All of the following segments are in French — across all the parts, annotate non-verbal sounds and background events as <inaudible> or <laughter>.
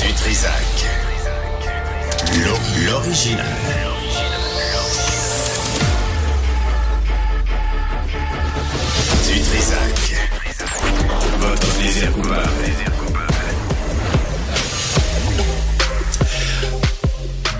Du Trisac. L'o- L'original. Du Trisac. Votre plaisir coupable.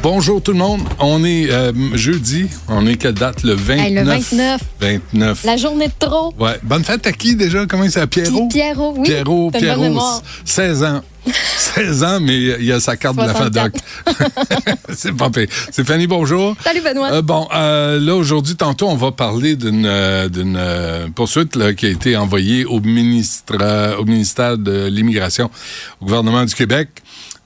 Bonjour tout le monde. On est euh, jeudi. On est quelle date? Le 29. Hey, le 29. 29. La journée de trop. Ouais. Bonne fête à qui déjà? Comment il s'appelle? Pierrot? Pierrot, oui. Pierrot, Pierrot, mémoire. 16 ans. <laughs> 16 ans, mais il a sa carte de la 64. FADOC. <laughs> C'est pas pire. Fanny, bonjour. Salut Benoît. Euh, bon, euh, là, aujourd'hui, tantôt, on va parler d'une euh, d'une euh, poursuite là, qui a été envoyée au, ministre, euh, au ministère de l'Immigration, au gouvernement du Québec.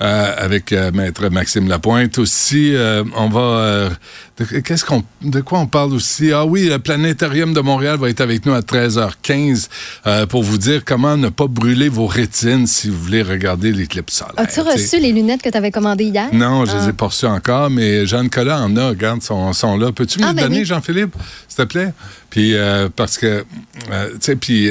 Euh, avec euh, maître Maxime Lapointe aussi euh, on va de, qu'est-ce qu'on de quoi on parle aussi? Ah oui le planétarium de Montréal va être avec nous à 13h15 euh, pour vous dire comment ne pas brûler vos rétines si vous voulez regarder l'éclipse solaire As-tu reçu les lunettes que tu avais commandées hier? Non, je les Ah. ai pas reçus encore, mais Jean-Nicolas en a, regarde, sont, sont là. Peux-tu me Ah, les ben donner, oui. Jean-Philippe, s'il te plaît? Puis, euh, parce que, tu sais, puis,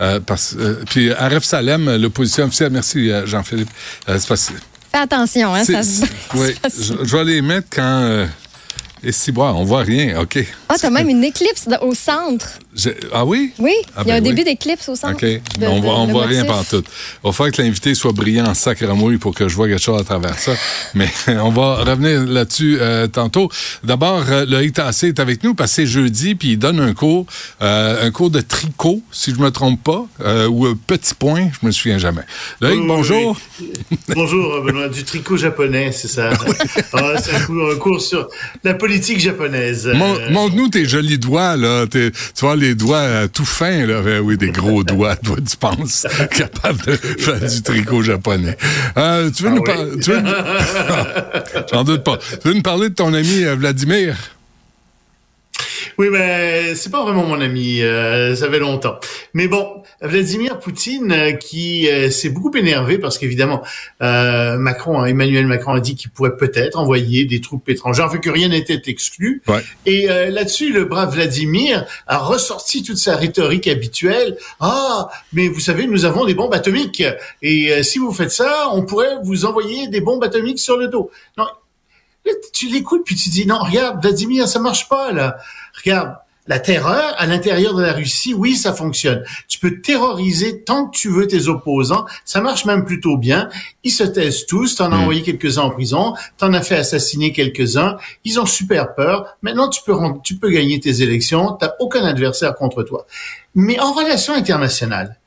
euh, parce, euh, puis Aref Salem, l'opposition officielle, merci euh, Jean-Philippe. Euh, Fais attention, hein, ça se... <laughs> oui, je, je vais les mettre quand... et si, bon, on voit rien, OK. Ah, t'as même une éclipse de- au centre. Ah oui? Oui, Ah il y a ben un oui. début d'éclipse au centre. OK. de- on de- voit, on le voit rien par tout. Il va falloir que l'invité soit brillant en sacramouille pour que je vois quelque chose à travers ça. <laughs> Mais <laughs> on va revenir là-dessus euh, tantôt. D'abord, euh, Loïc Tassé est avec nous parce que c'est jeudi, puis il donne un cours, euh, un cours de tricot, si je me trompe pas, euh, ou un petit point, je me souviens jamais. Loïc, bonjour. oui. Bonjour, Benoît. Du tricot japonais, c'est ça. <laughs> Ah, c'est un cours, un cours sur la politique japonaise. Mon- Euh, Montre-nous tes jolis doigts, là. Tes- tu vois, les doigts euh, tout fins, là. Ben oui, des gros <laughs> doigts, doigts du pense, <laughs> capables de faire du tricot japonais. Euh, tu veux Ah nous oui? parler... tu veux nous- <laughs> J'en doute pas. Tu veux nous parler de ton ami euh, Vladimir? Oui, mais c'est pas vraiment mon ami. euh, ça fait longtemps. Mais bon, Vladimir Poutine euh, qui euh, s'est beaucoup énervé parce qu'évidemment euh, Macron, hein, Emmanuel Macron a dit qu'il pourrait peut-être envoyer des troupes étrangères, fait que rien n'était exclu. Ouais. Et là-dessus, le brave Vladimir a ressorti toute sa rhétorique habituelle. Ah, mais vous savez, nous avons des bombes atomiques. Et si vous faites ça, on pourrait vous envoyer des bombes atomiques sur le dos. Non, tu l'écoutes puis tu dis non, regarde, Vladimir, ça marche pas là. Regarde. La terreur à l'intérieur de la Russie, oui, ça fonctionne. Tu peux terroriser tant que tu veux tes opposants. Ça marche même plutôt bien. Ils se taisent tous. T'en as Mm. envoyé quelques-uns en prison. T'en as fait assassiner quelques-uns. Ils ont super peur. Maintenant, tu peux, rendre- tu peux gagner tes élections. T'as aucun adversaire contre toi. Mais en relation internationale,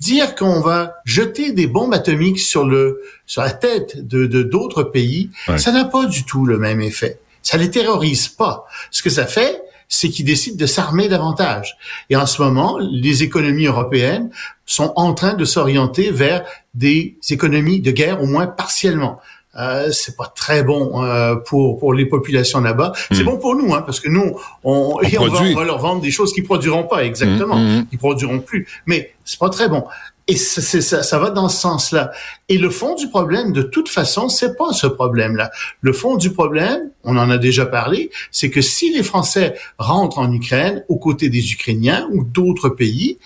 dire qu'on va jeter des bombes atomiques sur le sur la tête de de- d'autres pays, Ouais. ça n'a pas du tout le même effet. Ça les terrorise pas. Ce que ça fait, c'est qu'ils décident de s'armer davantage. Et en ce moment, les économies européennes sont en train de s'orienter vers des économies de guerre, au moins partiellement. Euh, c'est pas très bon euh, pour pour les populations là-bas. C'est Mm. bon pour nous, hein, parce que nous, on, et on, va, produit. on va leur vendre des choses qui produiront pas exactement, Mm, mm. qui produiront plus. Mais c'est pas très bon. Et c'est- ça, ça va dans ce sens-là. Et le fond du problème, de toute façon, c'est pas ce problème-là. Le fond du problème, on en a déjà parlé, c'est que si les Français rentrent en Ukraine aux côtés des Ukrainiens ou d'autres pays,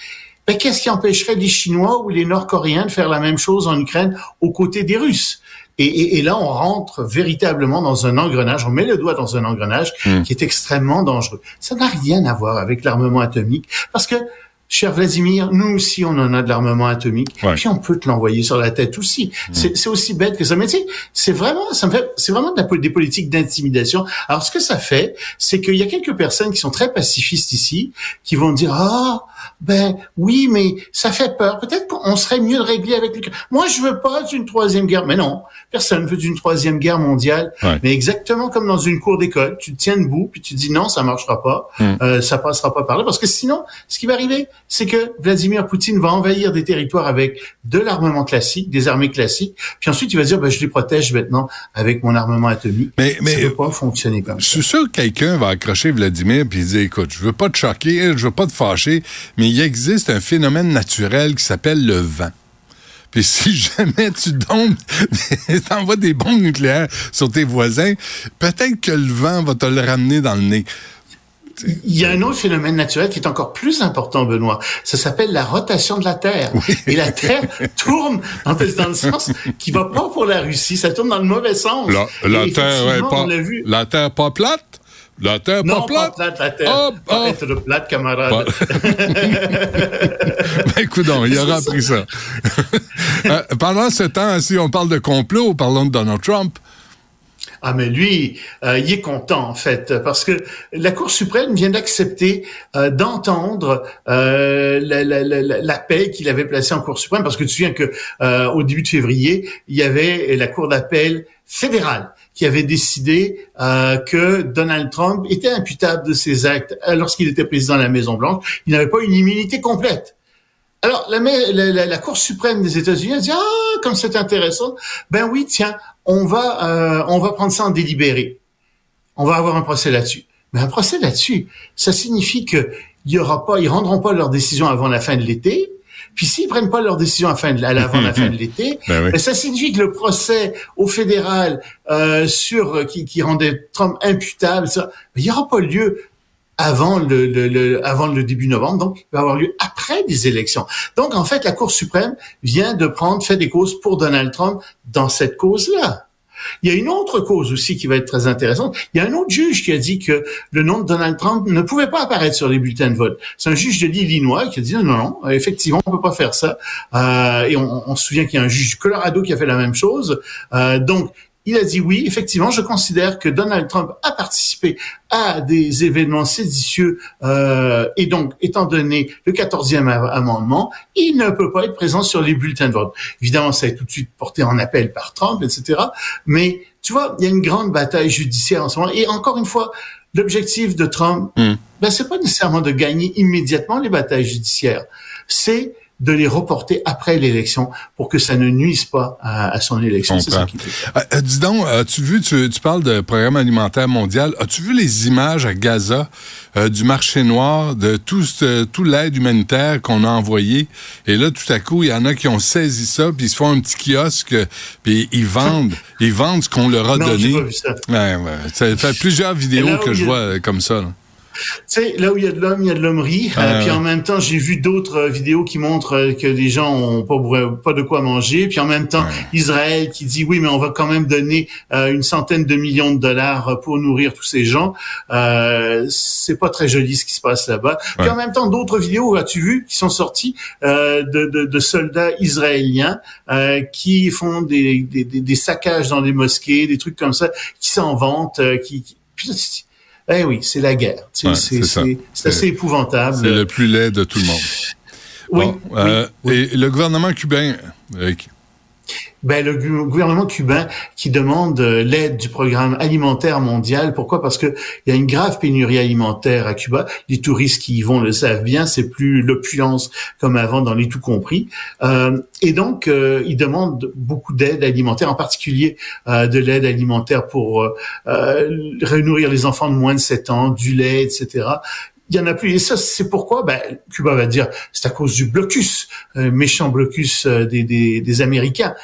ben, qu'est-ce qui empêcherait les Chinois ou les Nord-Coréens de faire la même chose en Ukraine aux côtés des Russes? Et, et- et là, on rentre véritablement dans un engrenage, on met le doigt dans un engrenage Mm. qui est extrêmement dangereux. Ça n'a rien à voir avec l'armement atomique, parce que, cher Vladimir, nous aussi, on en a de l'armement atomique, Ouais. puis on peut te l'envoyer sur la tête aussi. C'est c'est aussi bête que ça. Mais tu sais, c'est vraiment, ça me fait, c'est vraiment de la, pol- des politiques d'intimidation. Alors, ce que ça fait, c'est qu'il y a quelques personnes qui sont très pacifistes ici, qui vont dire, ah, ben oui, mais ça fait peur. Peut-être qu'on serait mieux de régler avec les... Moi, je veux pas d'une troisième guerre. Mais non, personne veut d'une troisième guerre mondiale. Ouais. Mais exactement comme dans une cour d'école, tu te tiens debout, puis tu dis non, ça marchera pas, Mm. euh, ça passera pas par là. Parce que sinon, ce qui va arriver, c'est que Vladimir Poutine va envahir des territoires avec de l'armement classique, des armées classiques, puis ensuite il va dire, ben, je les protège maintenant avec mon armement atomique. Mais, ça mais peut pas fonctionner comme je ça. suis sûr que quelqu'un va accrocher Vladimir puis dire écoute, je veux pas te choquer, je veux pas te fâcher, mais il existe un phénomène naturel qui s'appelle le vent. Puis <laughs> si jamais tu tombes, <laughs> t'envoies des bombes nucléaires sur tes voisins, peut-être que le vent va te le ramener dans le nez. il y a un autre phénomène naturel qui est encore plus important, Benoît. Ça s'appelle la rotation de la Terre. Et la Terre <laughs> tourne dans, dans, le sens qui va pas pour la Russie, ça tourne dans le mauvais sens. La, la Terre, ouais, pas, la Terre pas plate? La Terre non, pas plate? pas plate, la Terre. Oh, pas être plate, camarade. <laughs> ben, écoute, il aura appris ça. <laughs> euh, pendant ce temps, si on parle de complot, parlons de Donald Trump. Ah mais lui, euh, il est content en fait parce que la Cour suprême vient d'accepter euh, d'entendre euh, l'appel la, qu'il avait placé en Cour suprême parce que tu te souviens que au début de février, il y avait la Cour d'appel fédérale qui avait décidé euh, que Donald Trump était imputable de ses actes lorsqu'il était président de la Maison Blanche. Il n'avait pas une immunité complète. Alors, la, la, la, Cour suprême des États-Unis a dit ah comme c'est intéressant, ben oui tiens on va euh, on va prendre ça en délibéré, on va avoir un procès là-dessus. Mais un procès là-dessus, ça signifie que il y aura pas, ils rendront pas leur décision avant la fin de l'été. Puis s'ils prennent pas leur décision avant la fin de <laughs> l'été, ben ben ça signifie que le procès au fédéral euh, sur qui, qui rendait Trump imputable, ça, il y aura pas lieu avant le, le, avant le début novembre, donc il va avoir lieu après les élections. Donc en fait, la Cour suprême vient de prendre fait des causes pour Donald Trump dans cette cause-là. Il y a une autre cause aussi qui va être très intéressante. Il y a un autre juge qui a dit que le nom de Donald Trump ne pouvait pas apparaître sur les bulletins de vote. C'est un juge de l'Illinois qui a dit non, non, effectivement, on peut pas faire ça. Euh, et on, on, se souvient qu'il y a un juge du Colorado qui a fait la même chose. Euh, donc, il a dit oui, effectivement, je considère que Donald Trump a participé à des événements séditieux euh, et donc, étant donné le 14e amendement, il ne peut pas être présent sur les bulletins de vote. Évidemment, ça a tout de suite porté en appel par Trump, etc. Mais tu vois, il y a une grande bataille judiciaire en ce moment. Et encore une fois, l'objectif de Trump, mm. ben, c'est pas nécessairement de gagner immédiatement les batailles judiciaires. C'est de les reporter après l'élection pour que ça ne nuise pas à, son élection. C'est ça qui. Euh, euh, dis donc, as-tu vu, tu, tu, parles de programme alimentaire mondial, as-tu vu les images à Gaza euh, du marché noir, de tout, tout l'aide humanitaire qu'on a envoyé? Et là, tout à coup, il y en a qui ont saisi ça, puis ils se font un petit kiosque, puis ils vendent, ils vendent ce qu'on leur a non, donné. Pas vu ça. Ouais, ouais. Ça fait plusieurs vidéos que je vois comme ça. Là. Tu sais, là où il y a de l'homme, il y a de l'hommerie. Euh, puis en même temps, j'ai vu d'autres euh, vidéos qui montrent euh, que les gens ont pas, pas de quoi manger. Puis en même temps, Israël qui dit oui, mais on va quand même donner une centaine de millions de dollars pour nourrir tous ces gens. Euh, c'est pas très joli ce qui se passe là-bas. Puis en même temps, d'autres vidéos, as-tu vu, qui sont sorties de, de, de, soldats israéliens qui font des, des, des, saccages dans des mosquées, des trucs comme ça, qui s'en vantent, qui, qui eh oui, c'est la guerre. c'est assez épouvantable. C'est le plus laid de tout le monde. oui, euh, Et le gouvernement cubain, ben, le gouvernement cubain qui demande euh, l'aide du programme alimentaire mondial. Pourquoi? Parce que il y a une grave pénurie alimentaire à Cuba. Les touristes qui y vont le savent bien. C'est plus l'opulence comme avant dans les tout compris. Euh, et donc, euh, il demande beaucoup d'aide alimentaire, en particulier euh, de l'aide alimentaire pour euh nourrir les enfants de moins de 7 ans, du lait, etc il y en a plus. Et ça, c'est pourquoi ben, Cuba va dire c'est à cause du blocus, méchant blocus des, des, des Américains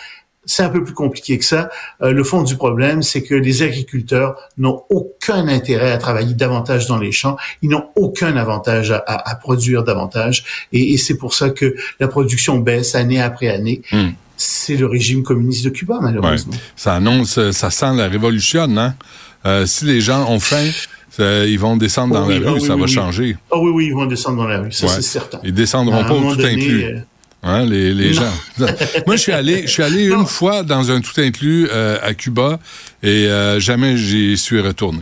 c'est un peu plus compliqué que ça. Euh, le fond du problème, c'est que les agriculteurs n'ont aucun intérêt à travailler davantage dans les champs. Ils n'ont aucun avantage à, à, produire davantage. Et, et c'est pour ça que la production baisse année après année. Hmm. C'est le régime communiste de Cuba, malheureusement. Ouais. Ça annonce, ça sent la révolution, hein? Euh, si les gens ont faim, ils vont descendre dans oui, la rue, oh oui, ça oui, va changer. Ah oh oui, oui, ils vont descendre dans la rue, ça ouais. c'est certain. Ils descendront pas au tout donné, inclus. Euh... Hein, les, les gens. Moi, je suis allé, je suis allé <laughs> une fois dans un tout inclus euh, à Cuba et euh, jamais j'y suis retourné.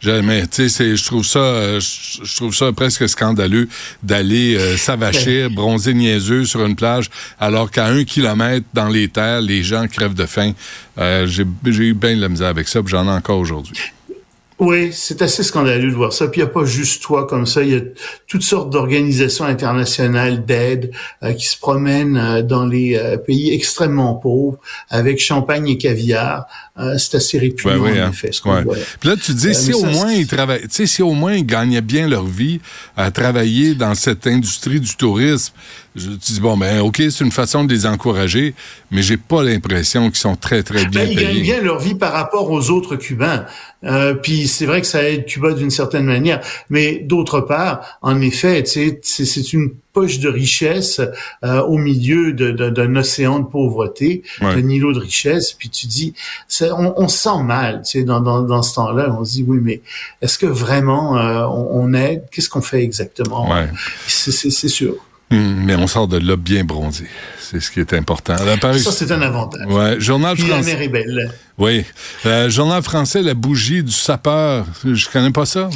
Jamais. Tu sais, je trouve ça, je trouve ça presque scandaleux d'aller euh, s'avachir, <laughs> bronzer niaiseux sur une plage, alors qu'à un kilomètre dans les terres, les gens crèvent de faim. J'ai eu bien de la misère avec ça, j'en ai encore aujourd'hui. Oui, c'est assez scandaleux de voir ça. Puis il n'y a pas juste toi comme ça, il y a toutes sortes d'organisations internationales d'aide euh, qui se promènent euh, dans les euh, pays extrêmement pauvres avec champagne et caviar. Euh, c'est assez répugnant ouais, ouais, en hein. effet. Ce ouais. voit. Puis là, tu dis, si au moins ils travaillent, si au moins ils gagnaient bien leur vie à travailler dans cette industrie du tourisme, je te dis, bon, ben, OK, c'est une façon de les encourager, mais j'ai pas l'impression qu'ils sont très, très bien Ben, ils gagnent bien leur vie par rapport aux autres Cubains. Euh, puis c'est vrai que ça aide Cuba d'une certaine manière, mais d'autre part, en effet, c'est c'est une poche de richesse euh, au milieu d'un océan de pauvreté, Ouais. d'un îlot de richesse. Puis tu dis, on, on se sent mal, tu sais, dans, dans, dans ce temps-là. On se dit, oui, mais est-ce que vraiment euh, on, on aide? Qu'est-ce qu'on fait exactement? Ouais. C'est sûr. Hum, mais on sort de là bien bronzé. C'est ce qui est important. Paris- Ça, c'est un avantage. Ouais, journal Puis la français. mer est belle. Oui. Euh, journal français, la bougie du sapeur. Je connais pas ça.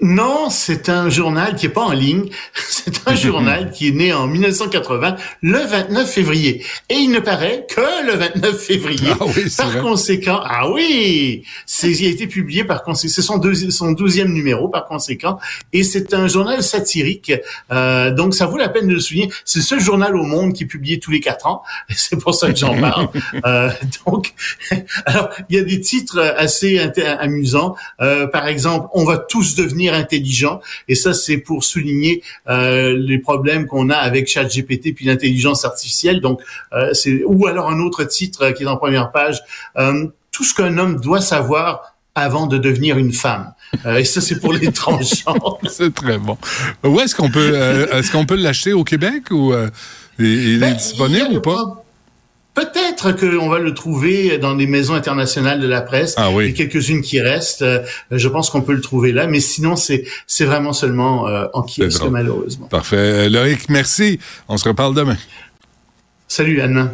Non, c'est un journal qui est pas en ligne. <laughs> C'est un journal qui est né en 1980, le 29 février. Et il ne paraît que le 29 février. Ah oui, par vrai. conséquent, ah oui, c'est, il a été publié par conséquent. C'est son, deuxi- son douzième numéro par conséquent. Et c'est un journal satirique. Euh, donc, ça vaut la peine de le souligner. C'est le seul journal au monde qui est publié tous les quatre ans. <laughs> C'est pour ça que j'en <laughs> parle. Euh, donc, alors, il y a des titres assez amusants. Euh, par exemple, on va tous devenir intelligents. Et ça, c'est pour souligner euh, les problèmes qu'on a avec ChatGPT puis l'intelligence artificielle. Donc, euh, c'est ou alors un autre titre euh, qui est en première page. euh, tout ce qu'un homme doit savoir avant de devenir une femme. Euh, et ça, c'est pour les <laughs> transgenres. <laughs> C'est très bon. Où est-ce qu'on peut, euh, est-ce qu'on peut l'acheter au Québec ou euh, il, il Ben, est disponible il ou pas? Peut-être qu'on va le trouver dans les maisons internationales de la presse. Ah oui. Il y a quelques-unes qui restent. Euh, Je pense qu'on peut le trouver là, mais sinon c'est c'est vraiment seulement euh, en kiosque malheureusement. Parfait. Loïc, merci. On se reparle demain. Salut Anne.